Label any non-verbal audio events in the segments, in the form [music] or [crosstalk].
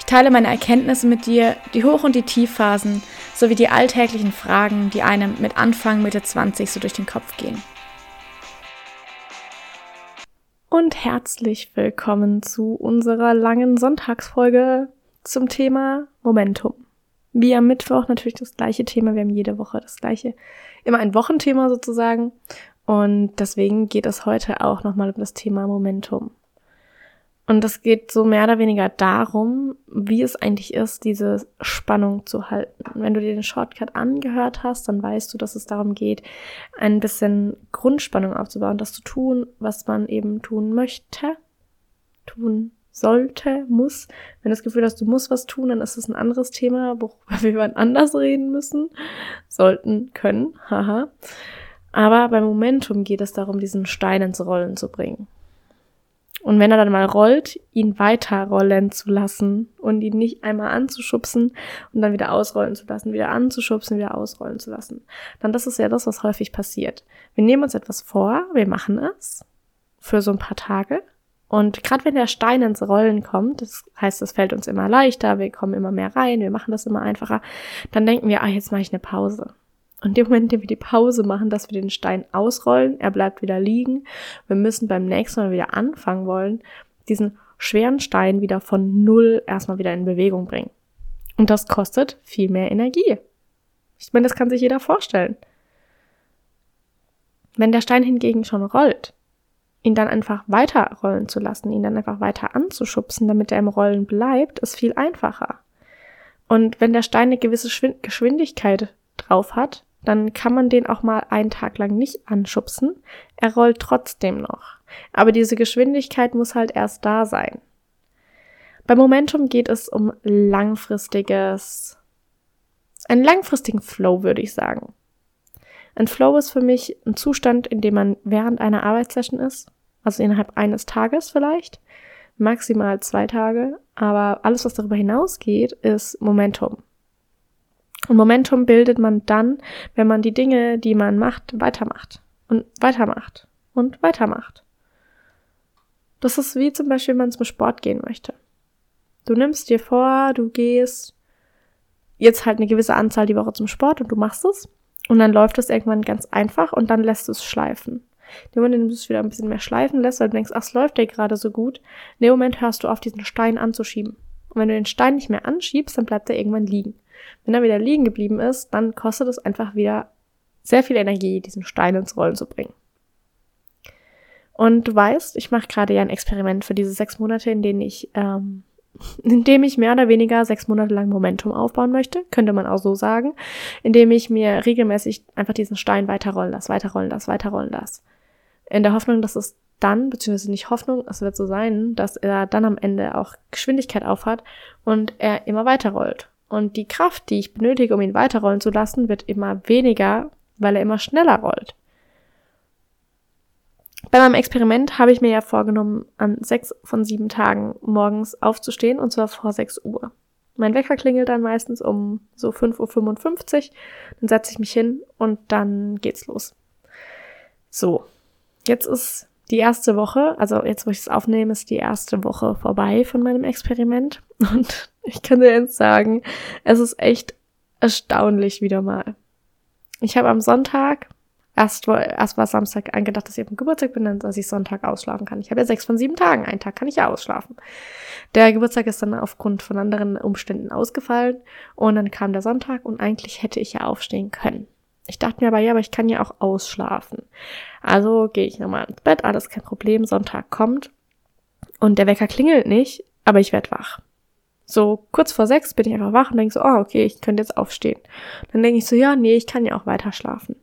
Ich teile meine Erkenntnisse mit dir, die Hoch- und die Tiefphasen, sowie die alltäglichen Fragen, die einem mit Anfang, Mitte 20 so durch den Kopf gehen. Und herzlich willkommen zu unserer langen Sonntagsfolge zum Thema Momentum. Wie am Mittwoch natürlich das gleiche Thema. Wir haben jede Woche das gleiche, immer ein Wochenthema sozusagen. Und deswegen geht es heute auch nochmal um das Thema Momentum. Und es geht so mehr oder weniger darum, wie es eigentlich ist, diese Spannung zu halten. Wenn du dir den Shortcut angehört hast, dann weißt du, dass es darum geht, ein bisschen Grundspannung aufzubauen, das zu tun, was man eben tun möchte, tun sollte, muss. Wenn du das Gefühl hast, du musst was tun, dann ist es ein anderes Thema, worüber [laughs] wir wann anders reden müssen, sollten, können, haha. Aber beim Momentum geht es darum, diesen Stein ins Rollen zu bringen. Und wenn er dann mal rollt, ihn weiter rollen zu lassen und ihn nicht einmal anzuschubsen und dann wieder ausrollen zu lassen, wieder anzuschubsen, wieder ausrollen zu lassen. Dann das ist ja das, was häufig passiert. Wir nehmen uns etwas vor, wir machen es für so ein paar Tage. Und gerade wenn der Stein ins Rollen kommt, das heißt, es fällt uns immer leichter, wir kommen immer mehr rein, wir machen das immer einfacher, dann denken wir, ah, jetzt mache ich eine Pause. Und dem Moment, in dem wir die Pause machen, dass wir den Stein ausrollen, er bleibt wieder liegen. Wir müssen beim nächsten Mal wieder anfangen wollen, diesen schweren Stein wieder von Null erstmal wieder in Bewegung bringen. Und das kostet viel mehr Energie. Ich meine, das kann sich jeder vorstellen. Wenn der Stein hingegen schon rollt, ihn dann einfach weiter rollen zu lassen, ihn dann einfach weiter anzuschubsen, damit er im Rollen bleibt, ist viel einfacher. Und wenn der Stein eine gewisse Geschwindigkeit drauf hat, dann kann man den auch mal einen Tag lang nicht anschubsen. Er rollt trotzdem noch. Aber diese Geschwindigkeit muss halt erst da sein. Bei Momentum geht es um langfristiges, einen langfristigen Flow, würde ich sagen. Ein Flow ist für mich ein Zustand, in dem man während einer Arbeitssession ist, also innerhalb eines Tages vielleicht, maximal zwei Tage, aber alles, was darüber hinausgeht, ist Momentum. Und Momentum bildet man dann, wenn man die Dinge, die man macht, weitermacht und weitermacht und weitermacht. Das ist wie zum Beispiel, wenn man zum Sport gehen möchte. Du nimmst dir vor, du gehst jetzt halt eine gewisse Anzahl die Woche zum Sport und du machst es. Und dann läuft es irgendwann ganz einfach und dann lässt du es schleifen. In dem Moment, in dem du es wieder ein bisschen mehr schleifen lässt, weil du denkst, ach, es läuft ja gerade so gut, in dem Moment hörst du auf, diesen Stein anzuschieben. Und wenn du den Stein nicht mehr anschiebst, dann bleibt er irgendwann liegen. Wenn er wieder liegen geblieben ist, dann kostet es einfach wieder sehr viel Energie, diesen Stein ins Rollen zu bringen. Und du weißt, ich mache gerade ja ein Experiment für diese sechs Monate, in denen ich, ähm, [laughs] in dem ich mehr oder weniger sechs Monate lang Momentum aufbauen möchte, könnte man auch so sagen, indem ich mir regelmäßig einfach diesen Stein weiterrollen lasse, weiterrollen lasse, weiterrollen lasse. In der Hoffnung, dass es dann, beziehungsweise nicht Hoffnung, es wird so sein, dass er dann am Ende auch Geschwindigkeit aufhat und er immer weiterrollt. Und die Kraft, die ich benötige, um ihn weiterrollen zu lassen, wird immer weniger, weil er immer schneller rollt. Bei meinem Experiment habe ich mir ja vorgenommen, an sechs von sieben Tagen morgens aufzustehen, und zwar vor sechs Uhr. Mein Wecker klingelt dann meistens um so 5.55 Uhr. Dann setze ich mich hin und dann geht's los. So, jetzt ist die erste Woche, also jetzt, wo ich es aufnehme, ist die erste Woche vorbei von meinem Experiment. Und ich kann dir jetzt sagen, es ist echt erstaunlich wieder mal. Ich habe am Sonntag, erst, erst war Samstag angedacht, dass ich dem Geburtstag bin, dass ich Sonntag ausschlafen kann. Ich habe ja sechs von sieben Tagen, einen Tag kann ich ja ausschlafen. Der Geburtstag ist dann aufgrund von anderen Umständen ausgefallen und dann kam der Sonntag und eigentlich hätte ich ja aufstehen können. Ich dachte mir aber, ja, aber ich kann ja auch ausschlafen. Also gehe ich nochmal ins Bett, alles kein Problem, Sonntag kommt und der Wecker klingelt nicht, aber ich werde wach. So kurz vor sechs bin ich einfach wach und denke so, oh, okay, ich könnte jetzt aufstehen. Dann denke ich so, ja, nee, ich kann ja auch weiter schlafen.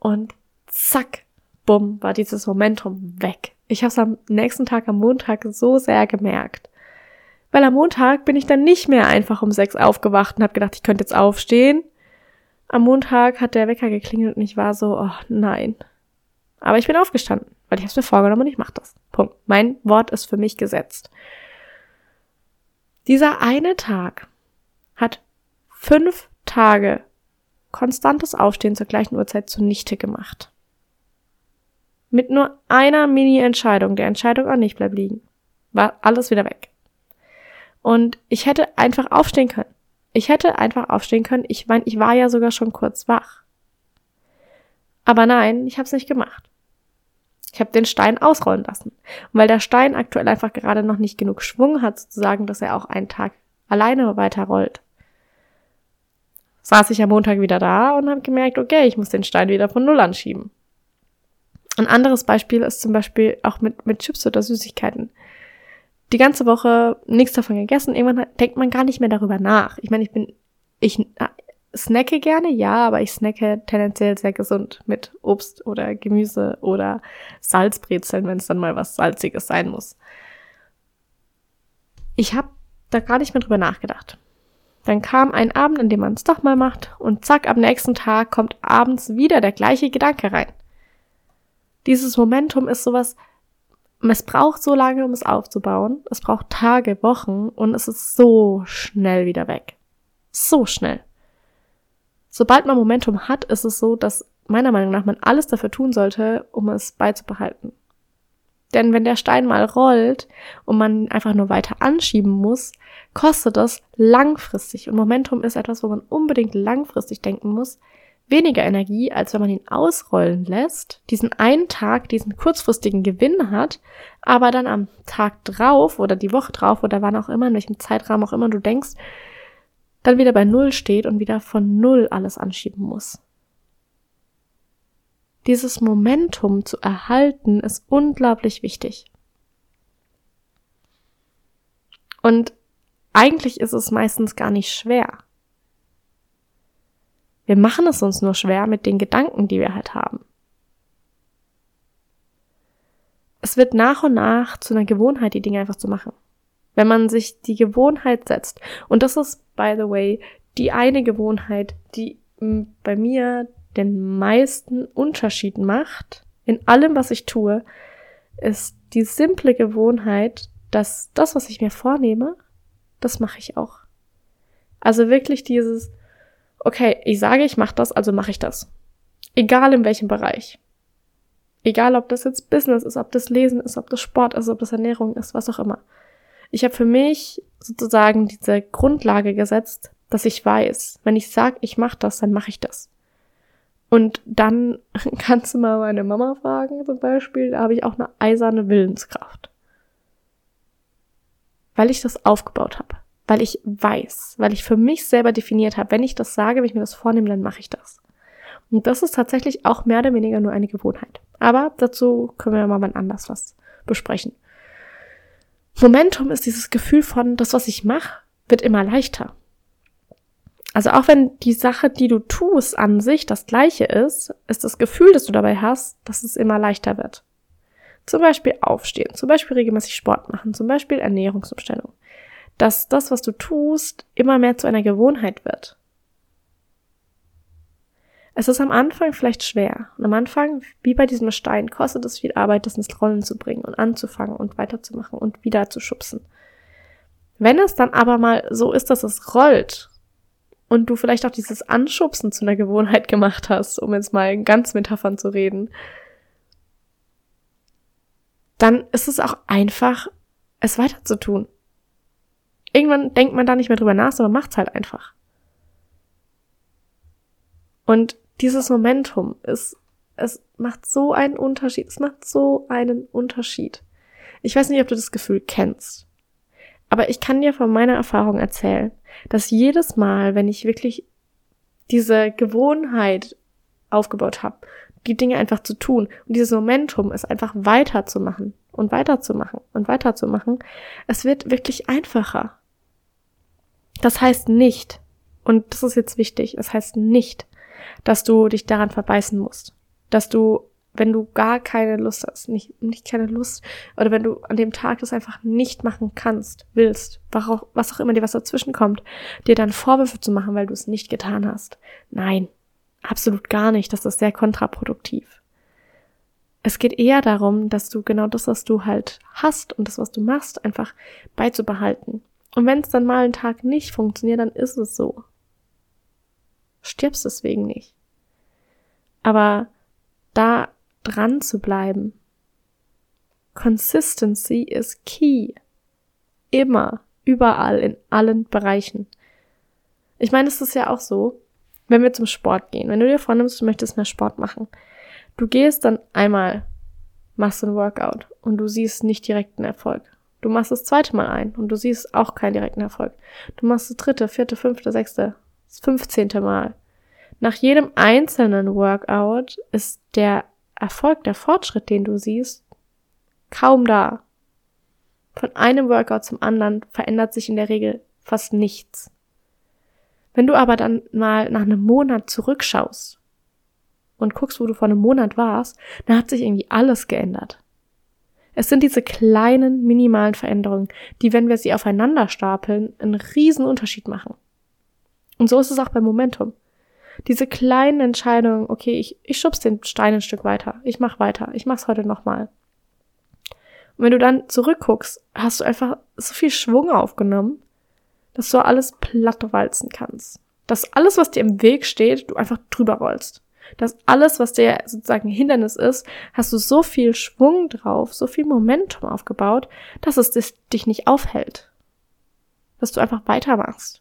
Und zack, bumm, war dieses Momentum weg. Ich habe es am nächsten Tag, am Montag, so sehr gemerkt. Weil am Montag bin ich dann nicht mehr einfach um sechs aufgewacht und habe gedacht, ich könnte jetzt aufstehen, Am Montag hat der Wecker geklingelt und ich war so, oh nein. Aber ich bin aufgestanden, weil ich habe es mir vorgenommen und ich mache das. Punkt. Mein Wort ist für mich gesetzt. Dieser eine Tag hat fünf Tage konstantes Aufstehen zur gleichen Uhrzeit zunichte gemacht. Mit nur einer Mini-Entscheidung, der Entscheidung an nicht bleib liegen, war alles wieder weg. Und ich hätte einfach aufstehen können. Ich hätte einfach aufstehen können. Ich meine, ich war ja sogar schon kurz wach. Aber nein, ich habe es nicht gemacht. Ich habe den Stein ausrollen lassen. Und weil der Stein aktuell einfach gerade noch nicht genug Schwung hat, sozusagen, dass er auch einen Tag alleine weiterrollt, saß ich am Montag wieder da und habe gemerkt, okay, ich muss den Stein wieder von Null anschieben. Ein anderes Beispiel ist zum Beispiel auch mit, mit Chips oder Süßigkeiten. Die ganze Woche nichts davon gegessen, irgendwann denkt man gar nicht mehr darüber nach. Ich meine, ich bin, ich snacke gerne, ja, aber ich snacke tendenziell sehr gesund mit Obst oder Gemüse oder Salzbrezeln, wenn es dann mal was Salziges sein muss. Ich habe da gar nicht mehr drüber nachgedacht. Dann kam ein Abend, an dem man es doch mal macht und zack, am nächsten Tag kommt abends wieder der gleiche Gedanke rein. Dieses Momentum ist sowas, es braucht so lange, um es aufzubauen. Es braucht Tage, Wochen und es ist so schnell wieder weg. So schnell. Sobald man Momentum hat, ist es so, dass meiner Meinung nach man alles dafür tun sollte, um es beizubehalten. Denn wenn der Stein mal rollt und man einfach nur weiter anschieben muss, kostet das langfristig. Und Momentum ist etwas, wo man unbedingt langfristig denken muss. Weniger Energie, als wenn man ihn ausrollen lässt, diesen einen Tag, diesen kurzfristigen Gewinn hat, aber dann am Tag drauf oder die Woche drauf oder wann auch immer, in welchem Zeitrahmen auch immer du denkst, dann wieder bei Null steht und wieder von Null alles anschieben muss. Dieses Momentum zu erhalten ist unglaublich wichtig. Und eigentlich ist es meistens gar nicht schwer. Wir machen es uns nur schwer mit den Gedanken, die wir halt haben. Es wird nach und nach zu einer Gewohnheit, die Dinge einfach zu machen wenn man sich die Gewohnheit setzt. Und das ist, by the way, die eine Gewohnheit, die bei mir den meisten Unterschied macht in allem, was ich tue, ist die simple Gewohnheit, dass das, was ich mir vornehme, das mache ich auch. Also wirklich dieses, okay, ich sage, ich mache das, also mache ich das. Egal in welchem Bereich. Egal, ob das jetzt Business ist, ob das Lesen ist, ob das Sport ist, ob das Ernährung ist, was auch immer. Ich habe für mich sozusagen diese Grundlage gesetzt, dass ich weiß, wenn ich sage, ich mache das, dann mache ich das. Und dann [laughs] kannst du mal meine Mama fragen, zum Beispiel, da habe ich auch eine eiserne Willenskraft. Weil ich das aufgebaut habe. Weil ich weiß, weil ich für mich selber definiert habe, wenn ich das sage, wenn ich mir das vornehme, dann mache ich das. Und das ist tatsächlich auch mehr oder weniger nur eine Gewohnheit. Aber dazu können wir mal wann anders was besprechen. Momentum ist dieses Gefühl von, das, was ich mache, wird immer leichter. Also auch wenn die Sache, die du tust, an sich das gleiche ist, ist das Gefühl, das du dabei hast, dass es immer leichter wird. Zum Beispiel aufstehen, zum Beispiel regelmäßig Sport machen, zum Beispiel Ernährungsumstellung. Dass das, was du tust, immer mehr zu einer Gewohnheit wird. Es ist am Anfang vielleicht schwer. Und am Anfang, wie bei diesem Stein, kostet es viel Arbeit, das ins Rollen zu bringen und anzufangen und weiterzumachen und wieder zu schubsen. Wenn es dann aber mal so ist, dass es rollt und du vielleicht auch dieses Anschubsen zu einer Gewohnheit gemacht hast, um jetzt mal ganz Metaphern zu reden, dann ist es auch einfach, es weiter zu tun. Irgendwann denkt man da nicht mehr drüber nach, sondern macht es halt einfach. Und dieses Momentum ist, es macht so einen Unterschied. Es macht so einen Unterschied. Ich weiß nicht, ob du das Gefühl kennst. Aber ich kann dir von meiner Erfahrung erzählen, dass jedes Mal, wenn ich wirklich diese Gewohnheit aufgebaut habe, die Dinge einfach zu tun und dieses Momentum ist einfach weiterzumachen und weiterzumachen und weiterzumachen, es wird wirklich einfacher. Das heißt nicht, und das ist jetzt wichtig, es heißt nicht, dass du dich daran verbeißen musst. Dass du, wenn du gar keine Lust hast, nicht, nicht keine Lust, oder wenn du an dem Tag das einfach nicht machen kannst, willst, was auch, immer dir was dazwischen kommt, dir dann Vorwürfe zu machen, weil du es nicht getan hast. Nein, absolut gar nicht. Das ist sehr kontraproduktiv. Es geht eher darum, dass du genau das, was du halt hast und das, was du machst, einfach beizubehalten. Und wenn es dann mal einen Tag nicht funktioniert, dann ist es so. Stirbst deswegen nicht. Aber da dran zu bleiben, Consistency is key. Immer, überall, in allen Bereichen. Ich meine, es ist ja auch so, wenn wir zum Sport gehen, wenn du dir vornimmst, du möchtest mehr Sport machen, du gehst dann einmal, machst ein Workout und du siehst nicht direkten Erfolg. Du machst das zweite Mal ein und du siehst auch keinen direkten Erfolg. Du machst das dritte, vierte, fünfte, sechste, das fünfzehnte Mal. Nach jedem einzelnen Workout ist der Erfolg, der Fortschritt, den du siehst, kaum da. Von einem Workout zum anderen verändert sich in der Regel fast nichts. Wenn du aber dann mal nach einem Monat zurückschaust und guckst, wo du vor einem Monat warst, dann hat sich irgendwie alles geändert. Es sind diese kleinen, minimalen Veränderungen, die, wenn wir sie aufeinander stapeln, einen riesen Unterschied machen. Und so ist es auch beim Momentum. Diese kleinen Entscheidungen, okay, ich, ich schub's den Stein ein Stück weiter, ich mach weiter, ich mach's heute nochmal. Und wenn du dann zurückguckst, hast du einfach so viel Schwung aufgenommen, dass du alles platt walzen kannst. Dass alles, was dir im Weg steht, du einfach drüber rollst. Dass alles, was dir sozusagen Hindernis ist, hast du so viel Schwung drauf, so viel Momentum aufgebaut, dass es dich nicht aufhält. Dass du einfach weitermachst.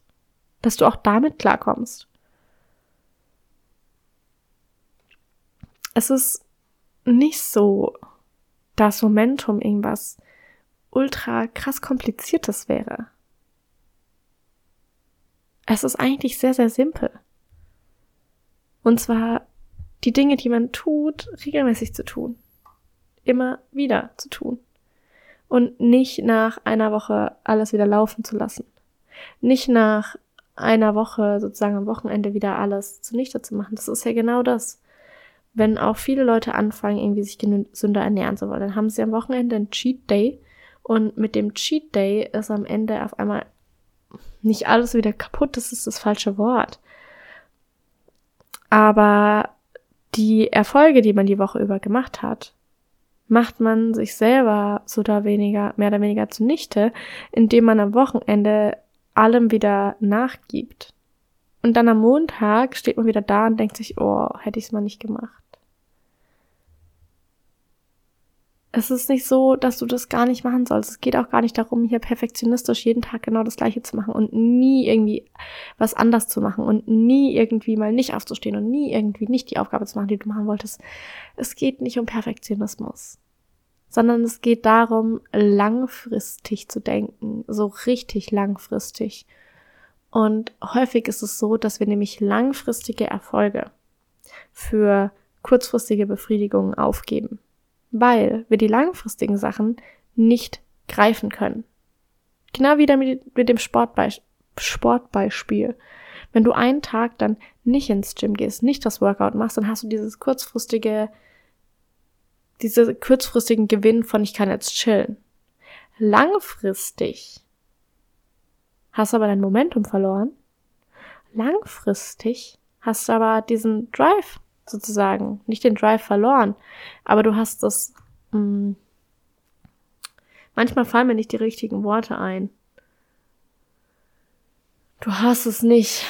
Dass du auch damit klarkommst. Es ist nicht so, dass Momentum irgendwas ultra krass kompliziertes wäre. Es ist eigentlich sehr, sehr simpel. Und zwar die Dinge, die man tut, regelmäßig zu tun. Immer wieder zu tun. Und nicht nach einer Woche alles wieder laufen zu lassen. Nicht nach einer Woche sozusagen am Wochenende wieder alles zunichte zu machen. Das ist ja genau das. Wenn auch viele Leute anfangen, irgendwie sich gesünder ernähren zu wollen, dann haben sie am Wochenende einen Cheat Day und mit dem Cheat Day ist am Ende auf einmal nicht alles wieder kaputt, das ist das falsche Wort. Aber die Erfolge, die man die Woche über gemacht hat, macht man sich selber so da weniger, mehr oder weniger zunichte, indem man am Wochenende allem wieder nachgibt. Und dann am Montag steht man wieder da und denkt sich, oh, hätte ich es mal nicht gemacht. es ist nicht so, dass du das gar nicht machen sollst. Es geht auch gar nicht darum, hier perfektionistisch jeden Tag genau das Gleiche zu machen und nie irgendwie was anders zu machen und nie irgendwie mal nicht aufzustehen und nie irgendwie nicht die Aufgabe zu machen, die du machen wolltest. Es geht nicht um Perfektionismus, sondern es geht darum, langfristig zu denken, so richtig langfristig. Und häufig ist es so, dass wir nämlich langfristige Erfolge für kurzfristige Befriedigungen aufgeben weil wir die langfristigen Sachen nicht greifen können. Genau wieder mit, mit dem Sportbeis Sportbeispiel. Wenn du einen Tag dann nicht ins Gym gehst, nicht das Workout machst, dann hast du dieses kurzfristige, diese kurzfristigen Gewinn von ich kann jetzt chillen. Langfristig hast du aber dein Momentum verloren. Langfristig hast du aber diesen Drive sozusagen nicht den Drive verloren, aber du hast das. Mh, hm, manchmal fallen mir nicht die richtigen Worte ein. Du hast es nicht.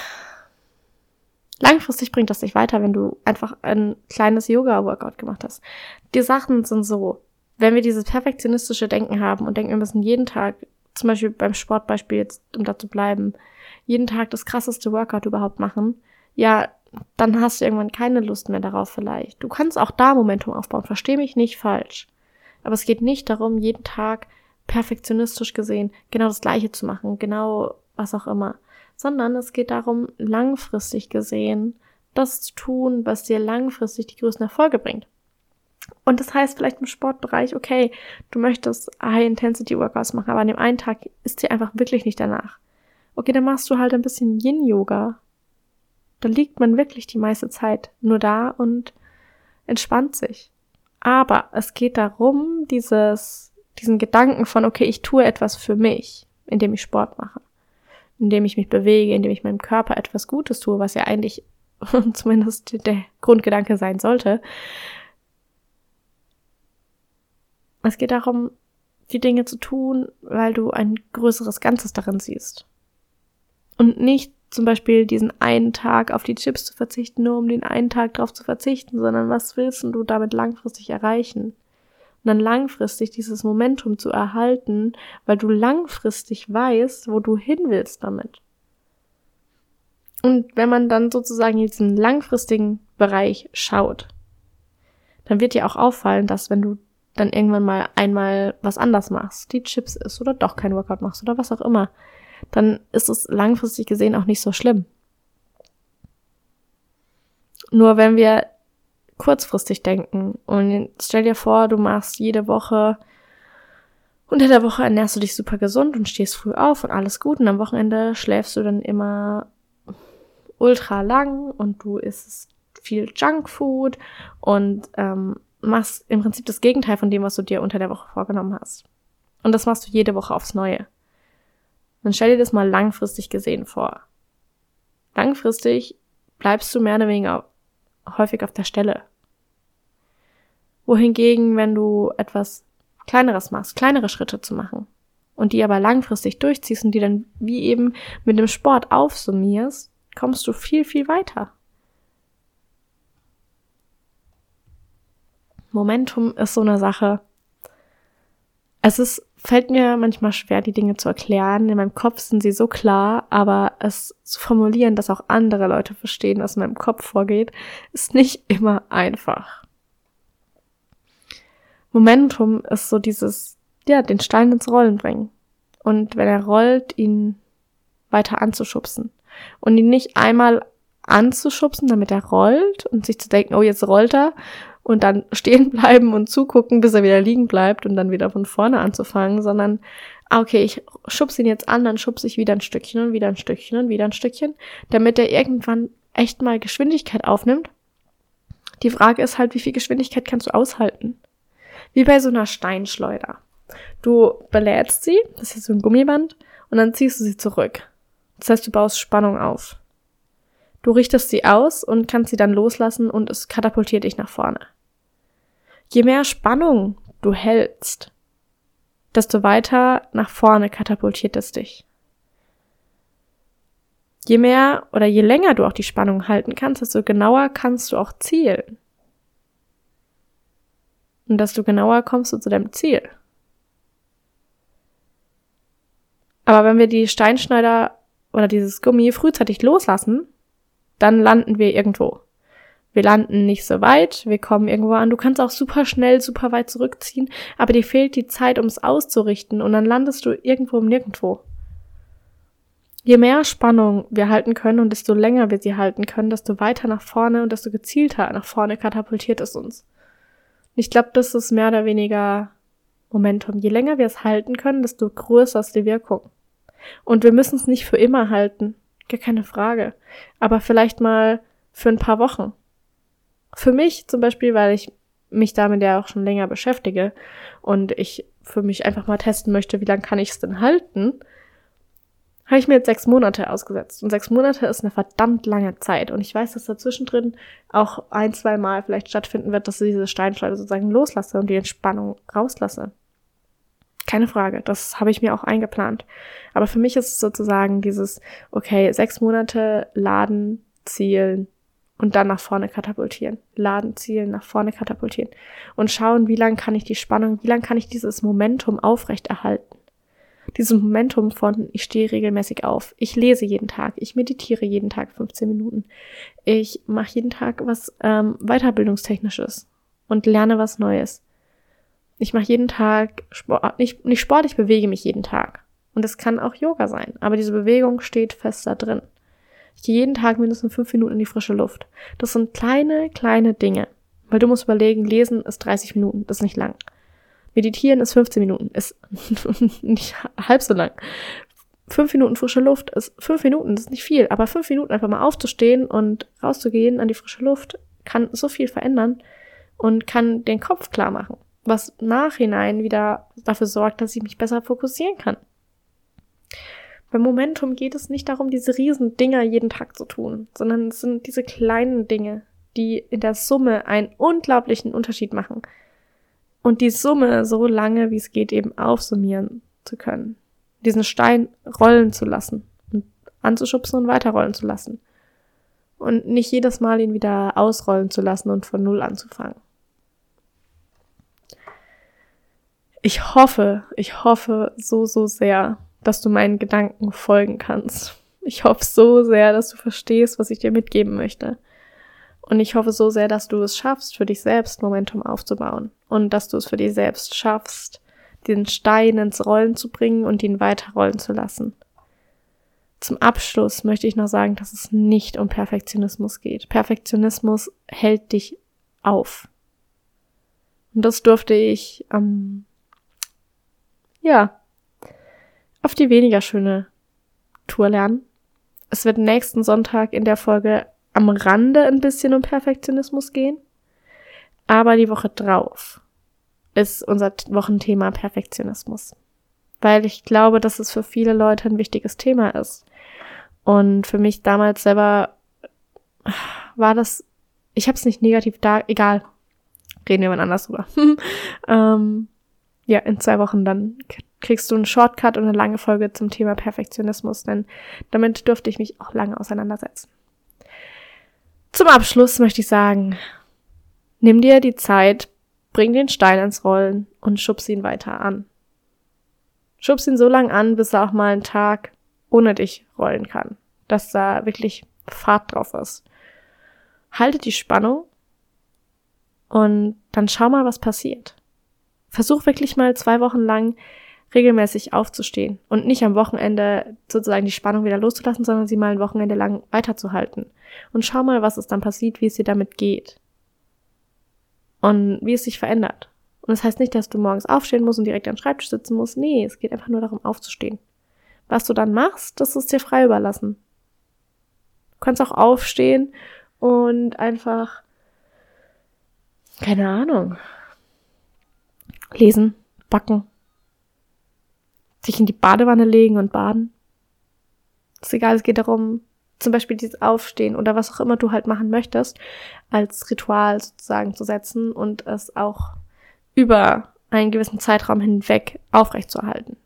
Langfristig bringt das dich weiter, wenn du einfach ein kleines Yoga-Workout gemacht hast. Die Sachen sind so, wenn wir dieses perfektionistische Denken haben und denken, wir müssen jeden Tag, zum Beispiel beim Sportbeispiel jetzt, um da zu bleiben, jeden Tag das krasseste Workout überhaupt machen, ja, dann hast du irgendwann keine Lust mehr darauf vielleicht. Du kannst auch da Momentum aufbauen, versteh mich nicht falsch. Aber es geht nicht darum, jeden Tag perfektionistisch gesehen genau das Gleiche zu machen, genau was auch immer, sondern es geht darum, langfristig gesehen, das zu tun, was dir langfristig die größten Erfolge bringt. Und das heißt vielleicht im Sportbereich, okay, du möchtest High-Intensity-Workouts machen, aber an dem einen Tag ist dir einfach wirklich nicht danach. Okay, dann machst du halt ein bisschen Yin-Yoga da liegt man wirklich die meiste Zeit nur da und entspannt sich. Aber es geht darum, dieses, diesen Gedanken von, okay, ich tue etwas für mich, indem ich Sport mache, indem ich mich bewege, indem ich meinem Körper etwas Gutes tue, was ja eigentlich [laughs] zumindest der Grundgedanke sein sollte. Es geht darum, die Dinge zu tun, weil du ein größeres Ganzes darin siehst. Und nicht zum Beispiel diesen einen Tag auf die Chips zu verzichten, nur um den einen Tag darauf zu verzichten, sondern was willst du damit langfristig erreichen? Dann langfristig dieses Momentum zu erhalten, weil du langfristig weißt, wo du hin willst damit. Und wenn man dann sozusagen in diesen langfristigen Bereich schaut, dann wird dir auch auffallen, dass wenn du dann irgendwann mal einmal was anders machst, die Chips isst oder doch kein Workout machst oder was auch immer, dann ist es langfristig gesehen auch nicht so schlimm. Nur wenn wir kurzfristig denken und stell dir vor, du machst jede Woche unter der Woche ernährst du dich super gesund und stehst früh auf und alles gut und am Wochenende schläfst du dann immer ultra lang und du isst viel Junkfood und ähm, machst im Prinzip das Gegenteil von dem, was du dir unter der Woche vorgenommen hast. Und das machst du jede Woche aufs Neue. Dann stell dir das mal langfristig gesehen vor. Langfristig bleibst du mehr oder weniger häufig auf der Stelle. Wohingegen, wenn du etwas kleineres machst, kleinere Schritte zu machen und die aber langfristig durchziehst und die dann wie eben mit dem Sport aufsummierst, kommst du viel, viel weiter. Momentum ist so eine Sache. Es ist, fällt mir manchmal schwer, die Dinge zu erklären. In meinem Kopf sind sie so klar, aber es zu formulieren, dass auch andere Leute verstehen, was in meinem Kopf vorgeht, ist nicht [laughs] immer einfach. Momentum ist so dieses, ja, den Stein ins Rollen bringen. Und wenn er rollt, ihn weiter anzuschubsen und ihn nicht einmal anzuschubsen, damit er rollt und sich zu denken, oh, jetzt rollt er und dann [laughs] stehen bleiben und zugucken, bis er wieder liegen bleibt und dann wieder von vorne anzufangen, sondern ah, okay, ich schubse ihn jetzt an, dann schubse ich wieder ein Stückchen und wieder ein Stückchen und wieder ein Stückchen, damit er irgendwann echt mal Geschwindigkeit aufnimmt. Die Frage ist halt, wie viel Geschwindigkeit kannst du aushalten? Wie bei so einer Steinschleuder. Du belädst sie, das ist so ein Gummiband, und dann ziehst du sie zurück. Das heißt, du baust Spannung auf. Du richtest sie aus und kannst sie dann loslassen und es katapultiert dich nach vorne. Je mehr Spannung du hältst, desto weiter nach vorne katapultiert es dich. Je mehr oder je länger du auch die Spannung halten kannst, desto genauer kannst du auch zielen. Und desto genauer kommst du zu deinem Ziel. Aber wenn wir die Steinschneider oder dieses Gummi frühzeitig loslassen, dann landen wir irgendwo. Wir landen nicht so weit, wir kommen irgendwo an. Du kannst auch super schnell, super weit zurückziehen, aber dir fehlt die Zeit, um es auszurichten und dann landest du irgendwo im Nirgendwo. Je mehr Spannung wir halten können und desto länger wir sie halten können, desto weiter nach vorne und desto gezielter nach vorne katapultiert es uns. Ich glaube, das ist mehr oder weniger Momentum. Je länger wir es halten können, desto größer ist die Wirkung. Und wir müssen es nicht für immer halten. Gar keine Frage. Aber vielleicht mal für ein paar Wochen. Für mich zum Beispiel, weil ich mich damit ja auch schon länger beschäftige und ich für mich einfach mal testen möchte, wie lange kann ich es denn halten, habe ich mir jetzt sechs Monate ausgesetzt. Und sechs Monate ist eine verdammt lange Zeit. Und ich weiß, dass dazwischen drin auch ein, zwei Mal vielleicht stattfinden wird, dass ich diese Steinschleuder sozusagen loslasse und die Entspannung rauslasse. Keine Frage, das habe ich mir auch eingeplant. Aber für mich ist es sozusagen dieses, okay, sechs Monate laden, zielen und dann nach vorne katapultieren. Laden, zielen, nach vorne katapultieren. Und schauen, wie lange kann ich die Spannung, wie lange kann ich dieses Momentum aufrechterhalten. Dieses Momentum von, ich stehe regelmäßig auf, ich lese jeden Tag, ich meditiere jeden Tag 15 Minuten, ich mache jeden Tag was ähm, weiterbildungstechnisches und lerne was Neues. Ich mache jeden Tag Sport, nicht, nicht Sport, ich bewege mich jeden Tag. Und es kann auch Yoga sein. Aber diese Bewegung steht fest da drin. Ich gehe jeden Tag mindestens fünf Minuten in die frische Luft. Das sind kleine, kleine Dinge. Weil du musst überlegen, lesen ist 30 Minuten, das ist nicht lang. Meditieren ist 15 Minuten, ist [laughs] nicht halb so lang. Fünf Minuten frische Luft ist fünf Minuten, das ist nicht viel, aber fünf Minuten einfach mal aufzustehen und rauszugehen an die frische Luft kann so viel verändern und kann den Kopf klar machen was nachhinein wieder dafür sorgt, dass ich mich besser fokussieren kann. Beim Momentum geht es nicht darum, diese riesen Dinger jeden Tag zu tun, sondern es sind diese kleinen Dinge, die in der Summe einen unglaublichen Unterschied machen. Und die Summe so lange wie es geht eben aufsummieren zu können. Diesen Stein rollen zu lassen und anzuschubsen und weiterrollen zu lassen. Und nicht jedes Mal ihn wieder ausrollen zu lassen und von Null anzufangen. Ich hoffe, ich hoffe so, so sehr, dass du meinen Gedanken folgen kannst. Ich hoffe so sehr, dass du verstehst, was ich dir mitgeben möchte. Und ich hoffe so sehr, dass du es schaffst, für dich selbst Momentum aufzubauen. Und dass du es für dich selbst schaffst, den Stein ins Rollen zu bringen und ihn weiterrollen zu lassen. Zum Abschluss möchte ich noch sagen, dass es nicht um Perfektionismus geht. Perfektionismus hält dich auf. Und das durfte ich, ähm, ja, auf die weniger schöne Tour lernen. Es wird nächsten Sonntag in der Folge am Rande ein bisschen um Perfektionismus gehen. Aber die Woche drauf ist unser Wochenthema Perfektionismus. Weil ich glaube, dass es für viele Leute ein wichtiges Thema ist. Und für mich damals selber war das, ich habe es nicht negativ da, egal, reden wir mal anders drüber. [laughs] ähm, ja, in zwei Wochen dann kriegst du einen Shortcut und eine lange Folge zum Thema Perfektionismus, denn damit dürfte ich mich auch lange auseinandersetzen. Zum Abschluss möchte ich sagen, nimm dir die Zeit, bring den Stein ins Rollen und schubs ihn weiter an. Schubs ihn so lang an, bis er auch mal einen Tag ohne dich rollen kann, dass da wirklich Fahrt drauf ist. Halte die Spannung und dann schau mal, was passiert. Versuch wirklich mal zwei Wochen lang regelmäßig aufzustehen und nicht am Wochenende sozusagen die Spannung wieder loszulassen, sondern sie mal ein Wochenende lang weiterzuhalten. Und schau mal, was es dann passiert, wie es dir damit geht. Und wie es sich verändert. Und das heißt nicht, dass du morgens aufstehen musst und direkt am Schreibtisch sitzen musst. Nee, es geht einfach nur darum, aufzustehen. Was du dann machst, das ist dir frei überlassen. Du kannst auch aufstehen und einfach, keine Ahnung, lesen, backen, sich in die Badewanne legen und baden. Ist egal, es geht darum, zum Beispiel dieses Aufstehen oder was auch immer du halt machen möchtest, als Ritual sozusagen zu setzen und es auch über einen gewissen Zeitraum hinweg aufrechtzuerhalten.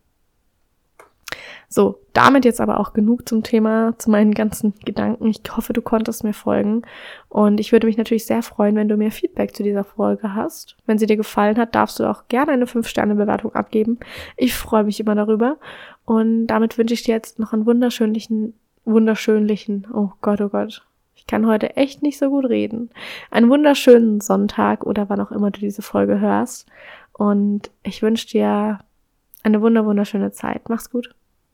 So, damit jetzt aber auch genug zum Thema, zu meinen ganzen Gedanken. Ich hoffe, du konntest mir folgen. Und ich würde mich natürlich sehr freuen, wenn du mir Feedback zu dieser Folge hast. Wenn sie dir gefallen hat, darfst du auch gerne eine 5-Sterne-Bewertung abgeben. Ich freue mich immer darüber. Und damit wünsche ich dir jetzt noch einen wunderschönlichen, wunderschönlichen, oh Gott, oh Gott. Ich kann heute echt nicht so gut reden. Einen wunderschönen Sonntag oder wann auch immer du diese Folge hörst. Und ich wünsche dir eine wunder wunderschöne Zeit. Mach's gut.